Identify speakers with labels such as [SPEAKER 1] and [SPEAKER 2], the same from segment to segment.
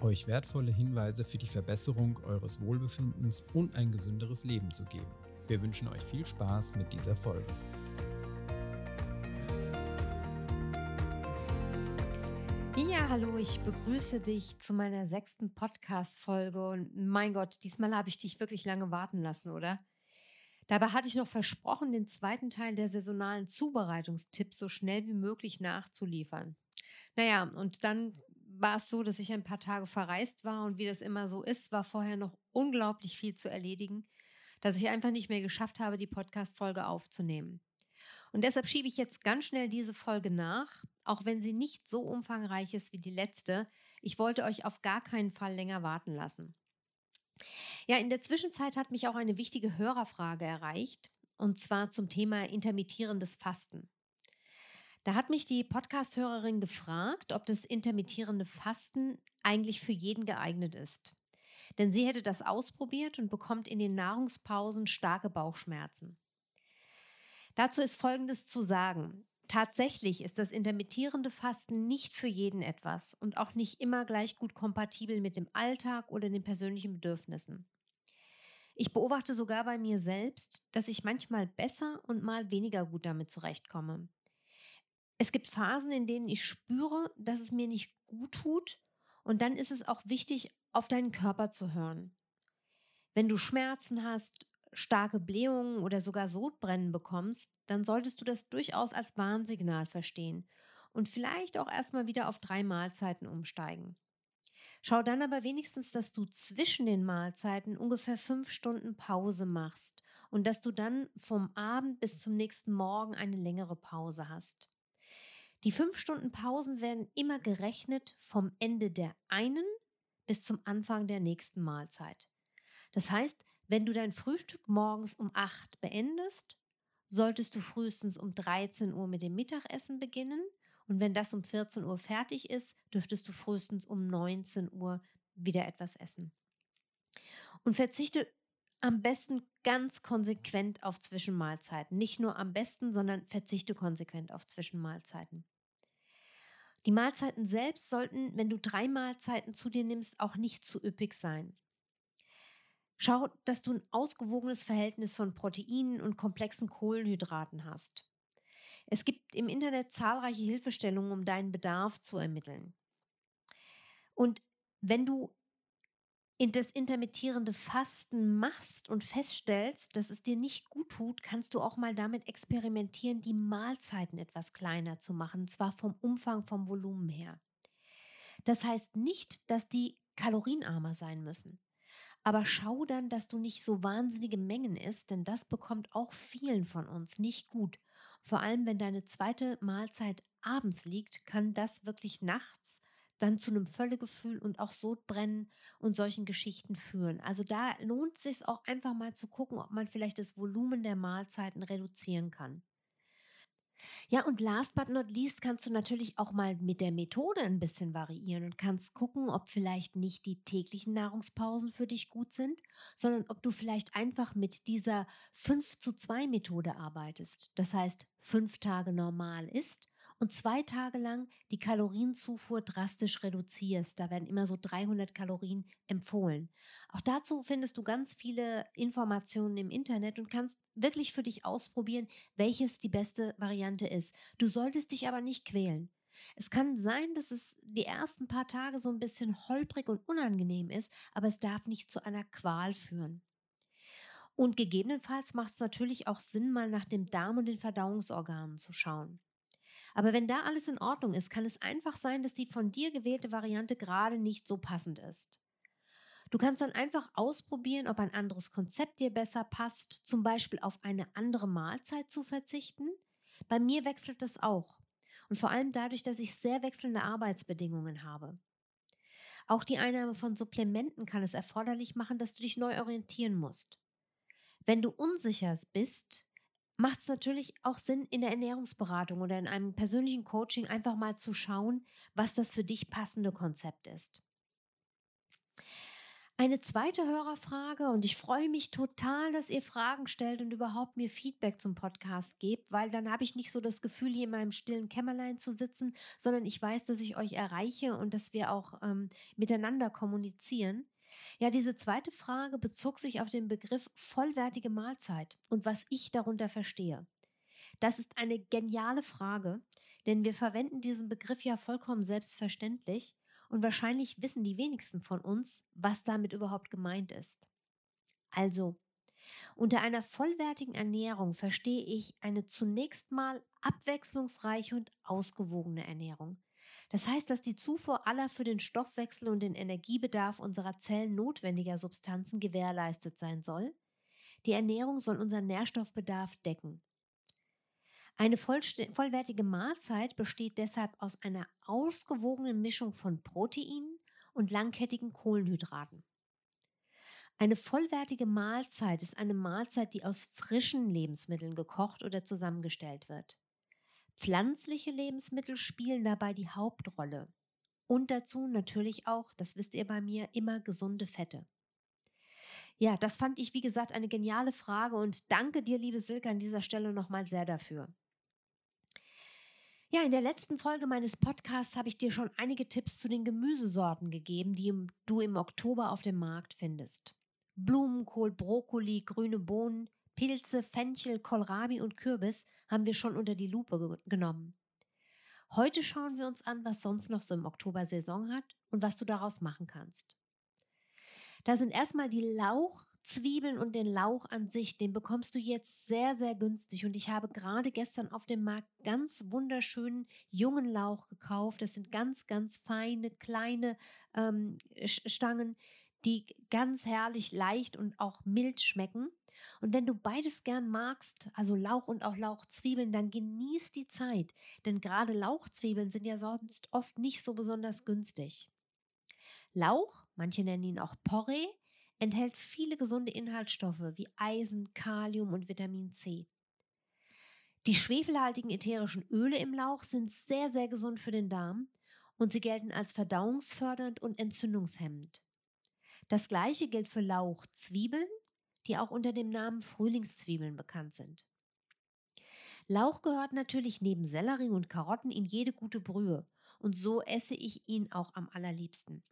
[SPEAKER 1] euch wertvolle Hinweise für die Verbesserung eures Wohlbefindens und ein gesünderes Leben zu geben. Wir wünschen euch viel Spaß mit dieser Folge.
[SPEAKER 2] Ja, hallo, ich begrüße dich zu meiner sechsten Podcast-Folge und mein Gott, diesmal habe ich dich wirklich lange warten lassen, oder? Dabei hatte ich noch versprochen, den zweiten Teil der saisonalen Zubereitungstipps so schnell wie möglich nachzuliefern. Naja, und dann war es so, dass ich ein paar Tage verreist war und wie das immer so ist, war vorher noch unglaublich viel zu erledigen, dass ich einfach nicht mehr geschafft habe, die Podcast-Folge aufzunehmen. Und deshalb schiebe ich jetzt ganz schnell diese Folge nach, auch wenn sie nicht so umfangreich ist wie die letzte. Ich wollte euch auf gar keinen Fall länger warten lassen. Ja, in der Zwischenzeit hat mich auch eine wichtige Hörerfrage erreicht, und zwar zum Thema intermittierendes Fasten. Da hat mich die Podcast-Hörerin gefragt, ob das intermittierende Fasten eigentlich für jeden geeignet ist. Denn sie hätte das ausprobiert und bekommt in den Nahrungspausen starke Bauchschmerzen. Dazu ist Folgendes zu sagen. Tatsächlich ist das intermittierende Fasten nicht für jeden etwas und auch nicht immer gleich gut kompatibel mit dem Alltag oder den persönlichen Bedürfnissen. Ich beobachte sogar bei mir selbst, dass ich manchmal besser und mal weniger gut damit zurechtkomme. Es gibt Phasen, in denen ich spüre, dass es mir nicht gut tut und dann ist es auch wichtig, auf deinen Körper zu hören. Wenn du Schmerzen hast, starke Blähungen oder sogar Sodbrennen bekommst, dann solltest du das durchaus als Warnsignal verstehen und vielleicht auch erstmal wieder auf drei Mahlzeiten umsteigen. Schau dann aber wenigstens, dass du zwischen den Mahlzeiten ungefähr fünf Stunden Pause machst und dass du dann vom Abend bis zum nächsten Morgen eine längere Pause hast. Die fünf Stunden Pausen werden immer gerechnet vom Ende der einen bis zum Anfang der nächsten Mahlzeit. Das heißt, wenn du dein Frühstück morgens um acht beendest, solltest du frühestens um 13 Uhr mit dem Mittagessen beginnen und wenn das um 14 Uhr fertig ist, dürftest du frühestens um 19 Uhr wieder etwas essen. Und verzichte am besten ganz konsequent auf Zwischenmahlzeiten. Nicht nur am besten, sondern verzichte konsequent auf Zwischenmahlzeiten. Die Mahlzeiten selbst sollten, wenn du drei Mahlzeiten zu dir nimmst, auch nicht zu üppig sein. Schau, dass du ein ausgewogenes Verhältnis von Proteinen und komplexen Kohlenhydraten hast. Es gibt im Internet zahlreiche Hilfestellungen, um deinen Bedarf zu ermitteln. Und wenn du in das intermittierende Fasten machst und feststellst, dass es dir nicht gut tut, kannst du auch mal damit experimentieren, die Mahlzeiten etwas kleiner zu machen, und zwar vom Umfang, vom Volumen her. Das heißt nicht, dass die kalorienarmer sein müssen. Aber schau dann, dass du nicht so wahnsinnige Mengen isst, denn das bekommt auch vielen von uns nicht gut. Vor allem, wenn deine zweite Mahlzeit abends liegt, kann das wirklich nachts dann zu einem Völlegefühl und auch Sodbrennen und solchen Geschichten führen. Also da lohnt es sich auch einfach mal zu gucken, ob man vielleicht das Volumen der Mahlzeiten reduzieren kann. Ja, und last but not least kannst du natürlich auch mal mit der Methode ein bisschen variieren und kannst gucken, ob vielleicht nicht die täglichen Nahrungspausen für dich gut sind, sondern ob du vielleicht einfach mit dieser 5 zu 2 Methode arbeitest. Das heißt, fünf Tage normal ist und zwei Tage lang die Kalorienzufuhr drastisch reduzierst. Da werden immer so 300 Kalorien empfohlen. Auch dazu findest du ganz viele Informationen im Internet und kannst wirklich für dich ausprobieren, welches die beste Variante ist. Du solltest dich aber nicht quälen. Es kann sein, dass es die ersten paar Tage so ein bisschen holprig und unangenehm ist, aber es darf nicht zu einer Qual führen. Und gegebenenfalls macht es natürlich auch Sinn, mal nach dem Darm und den Verdauungsorganen zu schauen. Aber wenn da alles in Ordnung ist, kann es einfach sein, dass die von dir gewählte Variante gerade nicht so passend ist. Du kannst dann einfach ausprobieren, ob ein anderes Konzept dir besser passt, zum Beispiel auf eine andere Mahlzeit zu verzichten. Bei mir wechselt das auch. Und vor allem dadurch, dass ich sehr wechselnde Arbeitsbedingungen habe. Auch die Einnahme von Supplementen kann es erforderlich machen, dass du dich neu orientieren musst. Wenn du unsicher bist, macht es natürlich auch Sinn, in der Ernährungsberatung oder in einem persönlichen Coaching einfach mal zu schauen, was das für dich passende Konzept ist. Eine zweite Hörerfrage und ich freue mich total, dass ihr Fragen stellt und überhaupt mir Feedback zum Podcast gebt, weil dann habe ich nicht so das Gefühl, hier in meinem stillen Kämmerlein zu sitzen, sondern ich weiß, dass ich euch erreiche und dass wir auch ähm, miteinander kommunizieren. Ja, diese zweite Frage bezog sich auf den Begriff vollwertige Mahlzeit und was ich darunter verstehe. Das ist eine geniale Frage, denn wir verwenden diesen Begriff ja vollkommen selbstverständlich und wahrscheinlich wissen die wenigsten von uns, was damit überhaupt gemeint ist. Also, unter einer vollwertigen Ernährung verstehe ich eine zunächst mal abwechslungsreiche und ausgewogene Ernährung. Das heißt, dass die Zufuhr aller für den Stoffwechsel und den Energiebedarf unserer Zellen notwendiger Substanzen gewährleistet sein soll. Die Ernährung soll unseren Nährstoffbedarf decken. Eine vollwertige Mahlzeit besteht deshalb aus einer ausgewogenen Mischung von Proteinen und langkettigen Kohlenhydraten. Eine vollwertige Mahlzeit ist eine Mahlzeit, die aus frischen Lebensmitteln gekocht oder zusammengestellt wird. Pflanzliche Lebensmittel spielen dabei die Hauptrolle. Und dazu natürlich auch, das wisst ihr bei mir, immer gesunde Fette. Ja, das fand ich, wie gesagt, eine geniale Frage und danke dir, liebe Silke, an dieser Stelle nochmal sehr dafür. Ja, in der letzten Folge meines Podcasts habe ich dir schon einige Tipps zu den Gemüsesorten gegeben, die du im Oktober auf dem Markt findest. Blumenkohl, Brokkoli, grüne Bohnen, Pilze, Fenchel, Kohlrabi und Kürbis haben wir schon unter die Lupe ge genommen. Heute schauen wir uns an, was sonst noch so im Oktober Saison hat und was du daraus machen kannst. Da sind erstmal die Lauchzwiebeln und den Lauch an sich. Den bekommst du jetzt sehr, sehr günstig. Und ich habe gerade gestern auf dem Markt ganz wunderschönen jungen Lauch gekauft. Das sind ganz, ganz feine, kleine ähm, Stangen, die ganz herrlich leicht und auch mild schmecken. Und wenn du beides gern magst, also Lauch und auch Lauchzwiebeln, dann genieß die Zeit, denn gerade Lauchzwiebeln sind ja sonst oft nicht so besonders günstig. Lauch, manche nennen ihn auch Porree, enthält viele gesunde Inhaltsstoffe wie Eisen, Kalium und Vitamin C. Die schwefelhaltigen ätherischen Öle im Lauch sind sehr, sehr gesund für den Darm und sie gelten als verdauungsfördernd und entzündungshemmend. Das gleiche gilt für Lauchzwiebeln, die auch unter dem Namen Frühlingszwiebeln bekannt sind. Lauch gehört natürlich neben Sellerie und Karotten in jede gute Brühe und so esse ich ihn auch am allerliebsten.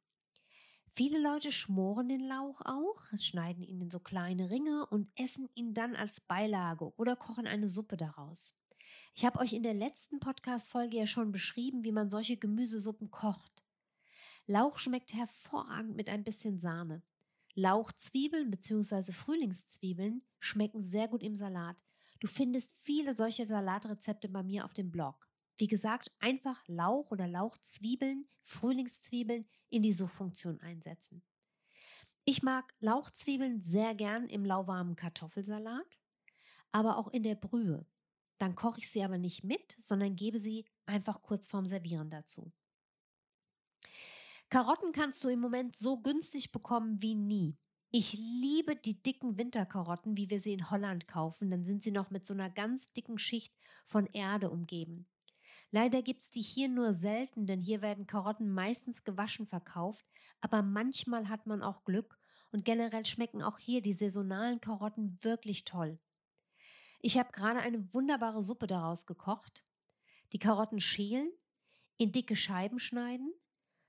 [SPEAKER 2] Viele Leute schmoren den Lauch auch, schneiden ihn in so kleine Ringe und essen ihn dann als Beilage oder kochen eine Suppe daraus. Ich habe euch in der letzten Podcast-Folge ja schon beschrieben, wie man solche Gemüsesuppen kocht. Lauch schmeckt hervorragend mit ein bisschen Sahne. Lauchzwiebeln bzw. Frühlingszwiebeln schmecken sehr gut im Salat. Du findest viele solche Salatrezepte bei mir auf dem Blog. Wie gesagt, einfach Lauch oder Lauchzwiebeln, Frühlingszwiebeln in die Suchfunktion einsetzen. Ich mag Lauchzwiebeln sehr gern im lauwarmen Kartoffelsalat, aber auch in der Brühe. Dann koche ich sie aber nicht mit, sondern gebe sie einfach kurz vorm Servieren dazu. Karotten kannst du im Moment so günstig bekommen wie nie. Ich liebe die dicken Winterkarotten, wie wir sie in Holland kaufen. Dann sind sie noch mit so einer ganz dicken Schicht von Erde umgeben. Leider gibt es die hier nur selten, denn hier werden Karotten meistens gewaschen verkauft, aber manchmal hat man auch Glück und generell schmecken auch hier die saisonalen Karotten wirklich toll. Ich habe gerade eine wunderbare Suppe daraus gekocht. Die Karotten schälen, in dicke Scheiben schneiden,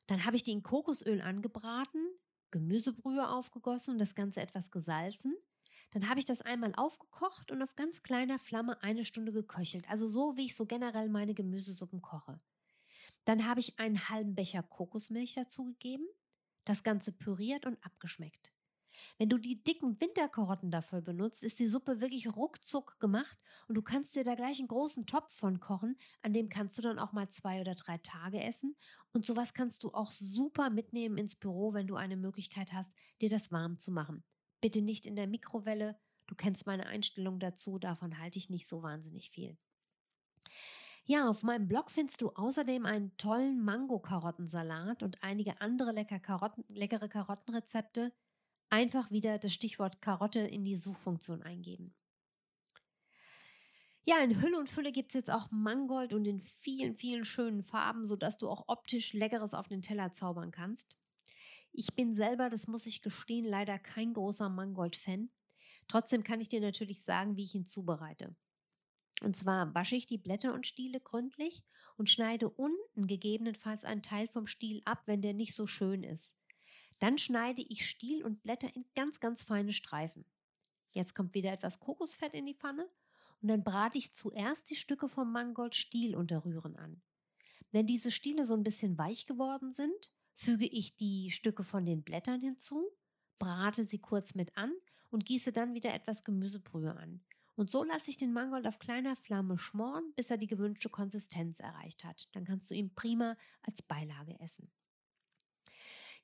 [SPEAKER 2] dann habe ich die in Kokosöl angebraten, Gemüsebrühe aufgegossen und das Ganze etwas gesalzen. Dann habe ich das einmal aufgekocht und auf ganz kleiner Flamme eine Stunde geköchelt. Also so, wie ich so generell meine Gemüsesuppen koche. Dann habe ich einen halben Becher Kokosmilch dazugegeben, das Ganze püriert und abgeschmeckt. Wenn du die dicken Winterkarotten dafür benutzt, ist die Suppe wirklich ruckzuck gemacht und du kannst dir da gleich einen großen Topf von kochen, an dem kannst du dann auch mal zwei oder drei Tage essen. Und sowas kannst du auch super mitnehmen ins Büro, wenn du eine Möglichkeit hast, dir das warm zu machen. Bitte nicht in der Mikrowelle. Du kennst meine Einstellung dazu, davon halte ich nicht so wahnsinnig viel. Ja, auf meinem Blog findest du außerdem einen tollen Mango-Karottensalat und einige andere lecker Karotten, leckere Karottenrezepte. Einfach wieder das Stichwort Karotte in die Suchfunktion eingeben. Ja, in Hülle und Fülle gibt es jetzt auch Mangold und in vielen, vielen schönen Farben, sodass du auch optisch Leckeres auf den Teller zaubern kannst. Ich bin selber, das muss ich gestehen, leider kein großer Mangold-Fan. Trotzdem kann ich dir natürlich sagen, wie ich ihn zubereite. Und zwar wasche ich die Blätter und Stiele gründlich und schneide unten gegebenenfalls einen Teil vom Stiel ab, wenn der nicht so schön ist. Dann schneide ich Stiel und Blätter in ganz, ganz feine Streifen. Jetzt kommt wieder etwas Kokosfett in die Pfanne und dann brate ich zuerst die Stücke vom Mangold Stiel unter Rühren an. Wenn diese Stiele so ein bisschen weich geworden sind, füge ich die Stücke von den Blättern hinzu, brate sie kurz mit an und gieße dann wieder etwas Gemüsebrühe an. Und so lasse ich den Mangold auf kleiner Flamme schmoren, bis er die gewünschte Konsistenz erreicht hat. Dann kannst du ihn prima als Beilage essen.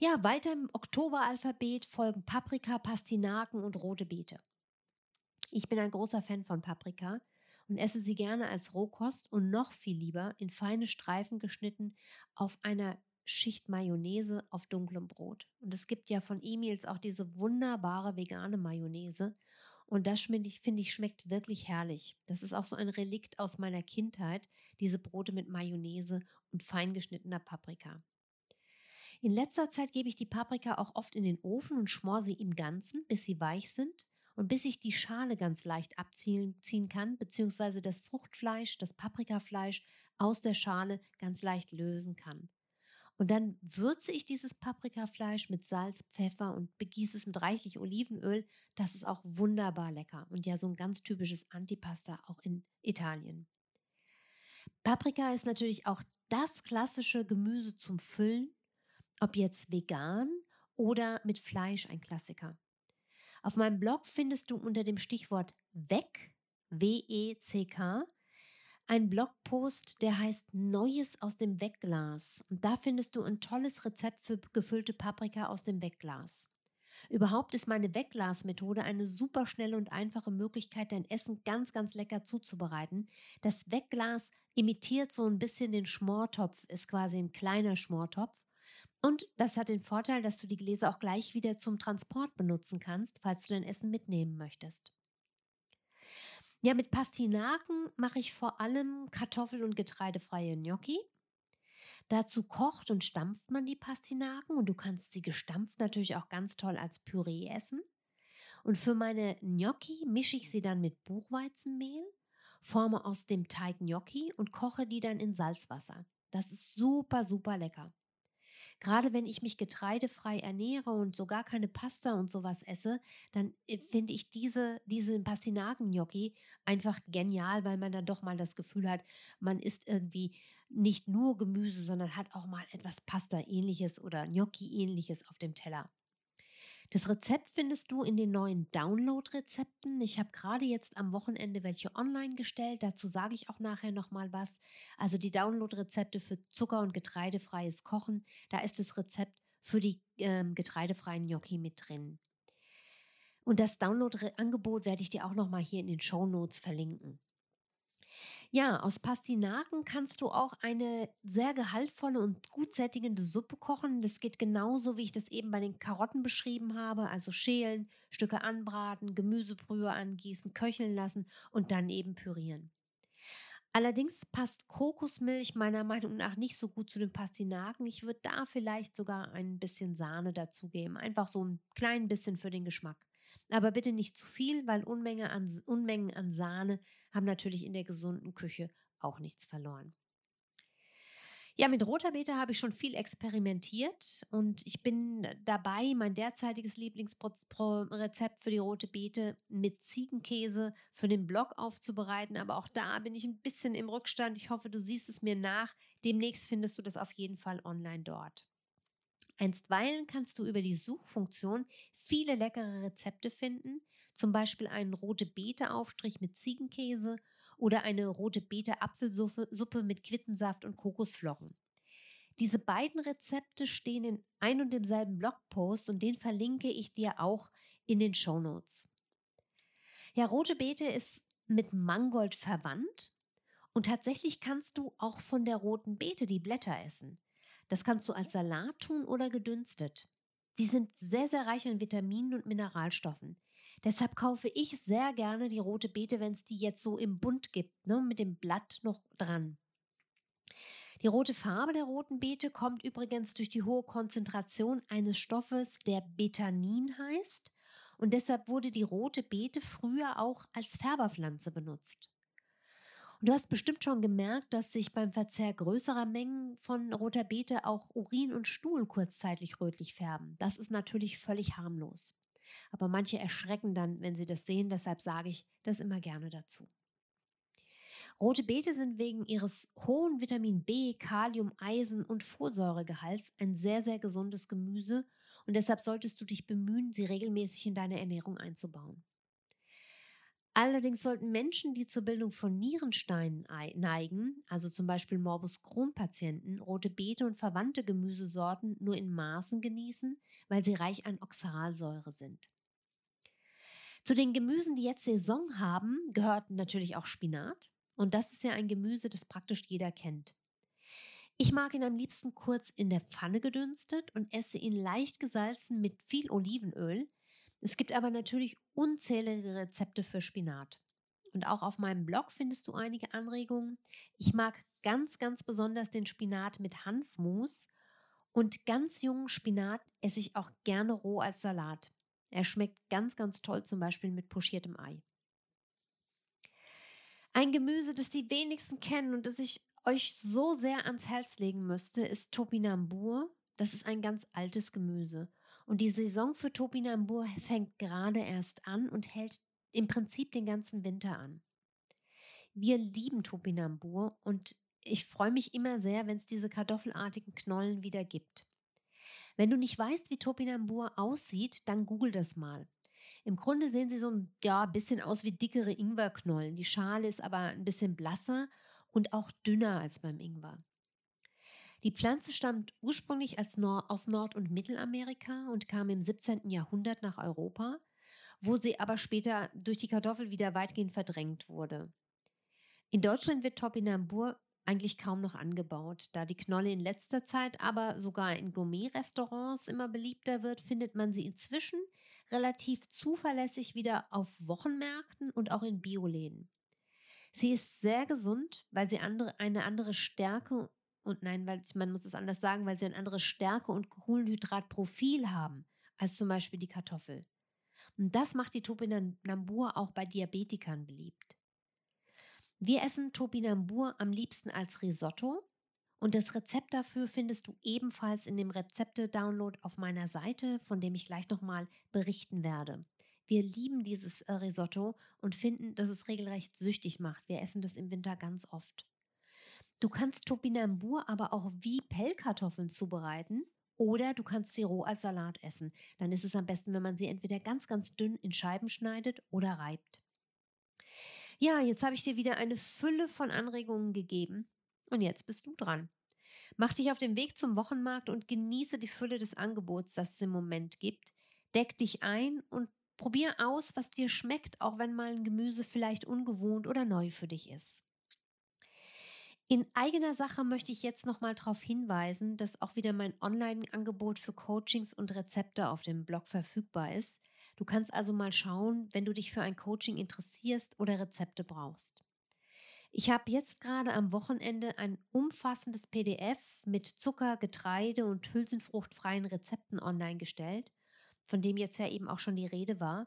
[SPEAKER 2] Ja, weiter im Oktoberalphabet folgen Paprika, Pastinaken und rote Beete. Ich bin ein großer Fan von Paprika und esse sie gerne als Rohkost und noch viel lieber in feine Streifen geschnitten auf einer Schicht Mayonnaise auf dunklem Brot. Und es gibt ja von Emils auch diese wunderbare vegane Mayonnaise. Und das finde ich, schmeckt wirklich herrlich. Das ist auch so ein Relikt aus meiner Kindheit, diese Brote mit Mayonnaise und fein geschnittener Paprika. In letzter Zeit gebe ich die Paprika auch oft in den Ofen und schmore sie im Ganzen, bis sie weich sind und bis ich die Schale ganz leicht abziehen kann, beziehungsweise das Fruchtfleisch, das Paprikafleisch aus der Schale ganz leicht lösen kann. Und dann würze ich dieses Paprikafleisch mit Salz, Pfeffer und begieße es mit reichlich Olivenöl. Das ist auch wunderbar lecker und ja so ein ganz typisches Antipasta auch in Italien. Paprika ist natürlich auch das klassische Gemüse zum Füllen, ob jetzt vegan oder mit Fleisch ein Klassiker. Auf meinem Blog findest du unter dem Stichwort WECK, W-E-C-K, einen Blogpost, der heißt Neues aus dem Wegglas. Und da findest du ein tolles Rezept für gefüllte Paprika aus dem Wegglas. Überhaupt ist meine Wegglas-Methode eine super schnelle und einfache Möglichkeit, dein Essen ganz, ganz lecker zuzubereiten. Das Wegglas imitiert so ein bisschen den Schmortopf, ist quasi ein kleiner Schmortopf. Und das hat den Vorteil, dass du die Gläser auch gleich wieder zum Transport benutzen kannst, falls du dein Essen mitnehmen möchtest. Ja, mit Pastinaken mache ich vor allem kartoffel- und getreidefreie Gnocchi. Dazu kocht und stampft man die Pastinaken und du kannst sie gestampft natürlich auch ganz toll als Püree essen. Und für meine Gnocchi mische ich sie dann mit Buchweizenmehl, forme aus dem Teig Gnocchi und koche die dann in Salzwasser. Das ist super, super lecker. Gerade wenn ich mich getreidefrei ernähre und sogar keine Pasta und sowas esse, dann äh, finde ich diese, diese Pastinaken-Gnocchi einfach genial, weil man dann doch mal das Gefühl hat, man isst irgendwie nicht nur Gemüse, sondern hat auch mal etwas Pasta-ähnliches oder Gnocchi-ähnliches auf dem Teller. Das Rezept findest du in den neuen Download-Rezepten. Ich habe gerade jetzt am Wochenende welche online gestellt. Dazu sage ich auch nachher nochmal was. Also die Download-Rezepte für Zucker- und getreidefreies Kochen. Da ist das Rezept für die ähm, getreidefreien Gnocchi mit drin. Und das Download-Angebot werde ich dir auch nochmal hier in den Show Notes verlinken. Ja, aus Pastinaken kannst du auch eine sehr gehaltvolle und gut sättigende Suppe kochen. Das geht genauso, wie ich das eben bei den Karotten beschrieben habe. Also schälen, Stücke anbraten, Gemüsebrühe angießen, köcheln lassen und dann eben pürieren. Allerdings passt Kokosmilch meiner Meinung nach nicht so gut zu den Pastinaken. Ich würde da vielleicht sogar ein bisschen Sahne dazugeben. Einfach so ein klein bisschen für den Geschmack. Aber bitte nicht zu viel, weil Unmenge an, Unmengen an Sahne haben natürlich in der gesunden Küche auch nichts verloren. Ja, mit roter Beete habe ich schon viel experimentiert und ich bin dabei, mein derzeitiges Lieblingsrezept für die rote Beete mit Ziegenkäse für den Blog aufzubereiten. Aber auch da bin ich ein bisschen im Rückstand. Ich hoffe, du siehst es mir nach. Demnächst findest du das auf jeden Fall online dort. Einstweilen kannst du über die Suchfunktion viele leckere Rezepte finden, zum Beispiel einen rote Beete-Aufstrich mit Ziegenkäse oder eine rote Beete-Apfelsuppe mit Quittensaft und Kokosflocken. Diese beiden Rezepte stehen in ein und demselben Blogpost und den verlinke ich dir auch in den Show Notes. Ja, rote Beete ist mit Mangold verwandt Und tatsächlich kannst du auch von der roten Beete die Blätter essen. Das kannst du als Salat tun oder gedünstet. Die sind sehr, sehr reich an Vitaminen und Mineralstoffen. Deshalb kaufe ich sehr gerne die rote Beete, wenn es die jetzt so im Bund gibt, ne, mit dem Blatt noch dran. Die rote Farbe der roten Beete kommt übrigens durch die hohe Konzentration eines Stoffes, der Betanin heißt. Und deshalb wurde die rote Beete früher auch als Färberpflanze benutzt. Und du hast bestimmt schon gemerkt, dass sich beim Verzehr größerer Mengen von roter Beete auch Urin und Stuhl kurzzeitig rötlich färben. Das ist natürlich völlig harmlos. Aber manche erschrecken dann, wenn sie das sehen, deshalb sage ich das immer gerne dazu. Rote Beete sind wegen ihres hohen Vitamin B, Kalium, Eisen und Folsäuregehalts ein sehr, sehr gesundes Gemüse und deshalb solltest du dich bemühen, sie regelmäßig in deine Ernährung einzubauen. Allerdings sollten Menschen, die zur Bildung von Nierensteinen neigen, also zum Beispiel Morbus Crohn-Patienten, rote Beete und verwandte Gemüsesorten nur in Maßen genießen, weil sie reich an Oxalsäure sind. Zu den Gemüsen, die jetzt Saison haben, gehört natürlich auch Spinat. Und das ist ja ein Gemüse, das praktisch jeder kennt. Ich mag ihn am liebsten kurz in der Pfanne gedünstet und esse ihn leicht gesalzen mit viel Olivenöl. Es gibt aber natürlich unzählige Rezepte für Spinat. Und auch auf meinem Blog findest du einige Anregungen. Ich mag ganz, ganz besonders den Spinat mit Hanfmus. Und ganz jungen Spinat esse ich auch gerne roh als Salat. Er schmeckt ganz, ganz toll, zum Beispiel mit pochiertem Ei. Ein Gemüse, das die wenigsten kennen und das ich euch so sehr ans Herz legen müsste, ist Topinambur. Das ist ein ganz altes Gemüse. Und die Saison für Topinambur fängt gerade erst an und hält im Prinzip den ganzen Winter an. Wir lieben Topinambur und ich freue mich immer sehr, wenn es diese kartoffelartigen Knollen wieder gibt. Wenn du nicht weißt, wie Topinambur aussieht, dann google das mal. Im Grunde sehen sie so ein ja, bisschen aus wie dickere Ingwerknollen. Die Schale ist aber ein bisschen blasser und auch dünner als beim Ingwer. Die Pflanze stammt ursprünglich Nord aus Nord- und Mittelamerika und kam im 17. Jahrhundert nach Europa, wo sie aber später durch die Kartoffel wieder weitgehend verdrängt wurde. In Deutschland wird Topinambur eigentlich kaum noch angebaut. Da die Knolle in letzter Zeit aber sogar in Gourmet-Restaurants immer beliebter wird, findet man sie inzwischen relativ zuverlässig wieder auf Wochenmärkten und auch in Bioläden. Sie ist sehr gesund, weil sie andere, eine andere Stärke und nein, weil man muss es anders sagen, weil sie ein anderes Stärke und Kohlenhydratprofil haben als zum Beispiel die Kartoffel. Und das macht die Topinambur auch bei Diabetikern beliebt. Wir essen Topinambur am liebsten als Risotto und das Rezept dafür findest du ebenfalls in dem Rezepte-Download auf meiner Seite, von dem ich gleich nochmal berichten werde. Wir lieben dieses äh, Risotto und finden, dass es regelrecht süchtig macht. Wir essen das im Winter ganz oft. Du kannst Topinambur aber auch wie Pellkartoffeln zubereiten oder du kannst sie roh als Salat essen. Dann ist es am besten, wenn man sie entweder ganz, ganz dünn in Scheiben schneidet oder reibt. Ja, jetzt habe ich dir wieder eine Fülle von Anregungen gegeben. Und jetzt bist du dran. Mach dich auf den Weg zum Wochenmarkt und genieße die Fülle des Angebots, das es im Moment gibt. Deck dich ein und probier aus, was dir schmeckt, auch wenn mal ein Gemüse vielleicht ungewohnt oder neu für dich ist. In eigener Sache möchte ich jetzt nochmal darauf hinweisen, dass auch wieder mein Online-Angebot für Coachings und Rezepte auf dem Blog verfügbar ist. Du kannst also mal schauen, wenn du dich für ein Coaching interessierst oder Rezepte brauchst. Ich habe jetzt gerade am Wochenende ein umfassendes PDF mit Zucker, Getreide und hülsenfruchtfreien Rezepten online gestellt, von dem jetzt ja eben auch schon die Rede war.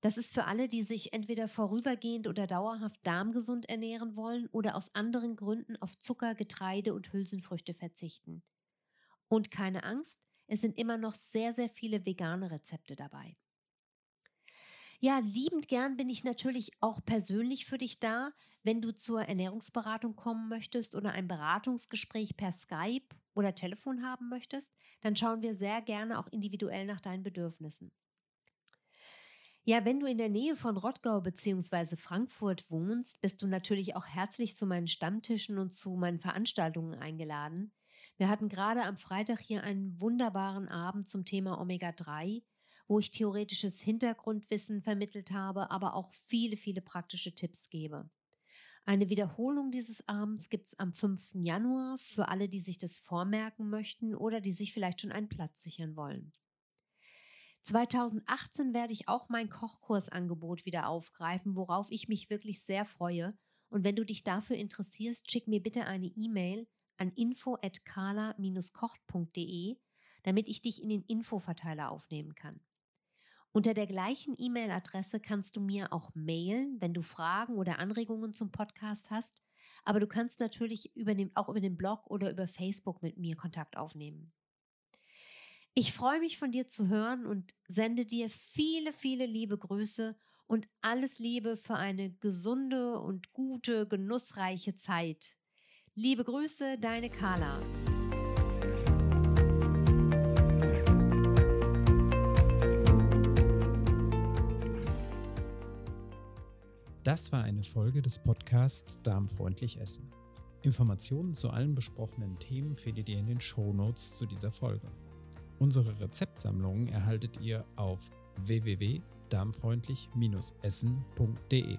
[SPEAKER 2] Das ist für alle, die sich entweder vorübergehend oder dauerhaft darmgesund ernähren wollen oder aus anderen Gründen auf Zucker, Getreide und Hülsenfrüchte verzichten. Und keine Angst, es sind immer noch sehr, sehr viele vegane Rezepte dabei. Ja, liebend gern bin ich natürlich auch persönlich für dich da, wenn du zur Ernährungsberatung kommen möchtest oder ein Beratungsgespräch per Skype oder Telefon haben möchtest, dann schauen wir sehr gerne auch individuell nach deinen Bedürfnissen. Ja, wenn du in der Nähe von Rottgau bzw. Frankfurt wohnst, bist du natürlich auch herzlich zu meinen Stammtischen und zu meinen Veranstaltungen eingeladen. Wir hatten gerade am Freitag hier einen wunderbaren Abend zum Thema Omega-3 wo ich theoretisches Hintergrundwissen vermittelt habe, aber auch viele, viele praktische Tipps gebe. Eine Wiederholung dieses Abends gibt es am 5. Januar für alle, die sich das vormerken möchten oder die sich vielleicht schon einen Platz sichern wollen. 2018 werde ich auch mein Kochkursangebot wieder aufgreifen, worauf ich mich wirklich sehr freue. Und wenn du dich dafür interessierst, schick mir bitte eine E-Mail an info@kala-kocht.de, damit ich dich in den Infoverteiler aufnehmen kann. Unter der gleichen E-Mail-Adresse kannst du mir auch mailen, wenn du Fragen oder Anregungen zum Podcast hast. Aber du kannst natürlich über den, auch über den Blog oder über Facebook mit mir Kontakt aufnehmen. Ich freue mich von dir zu hören und sende dir viele, viele liebe Grüße und alles Liebe für eine gesunde und gute, genussreiche Zeit. Liebe Grüße, deine Carla.
[SPEAKER 1] Das war eine Folge des Podcasts Darmfreundlich Essen. Informationen zu allen besprochenen Themen findet ihr in den Shownotes zu dieser Folge. Unsere Rezeptsammlungen erhaltet ihr auf www.darmfreundlich-essen.de.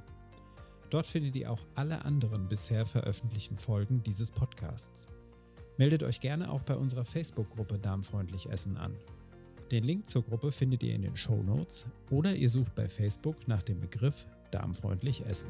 [SPEAKER 1] Dort findet ihr auch alle anderen bisher veröffentlichten Folgen dieses Podcasts. Meldet euch gerne auch bei unserer Facebook-Gruppe Darmfreundlich Essen an. Den Link zur Gruppe findet ihr in den Show Notes oder ihr sucht bei Facebook nach dem Begriff darmfreundlich essen.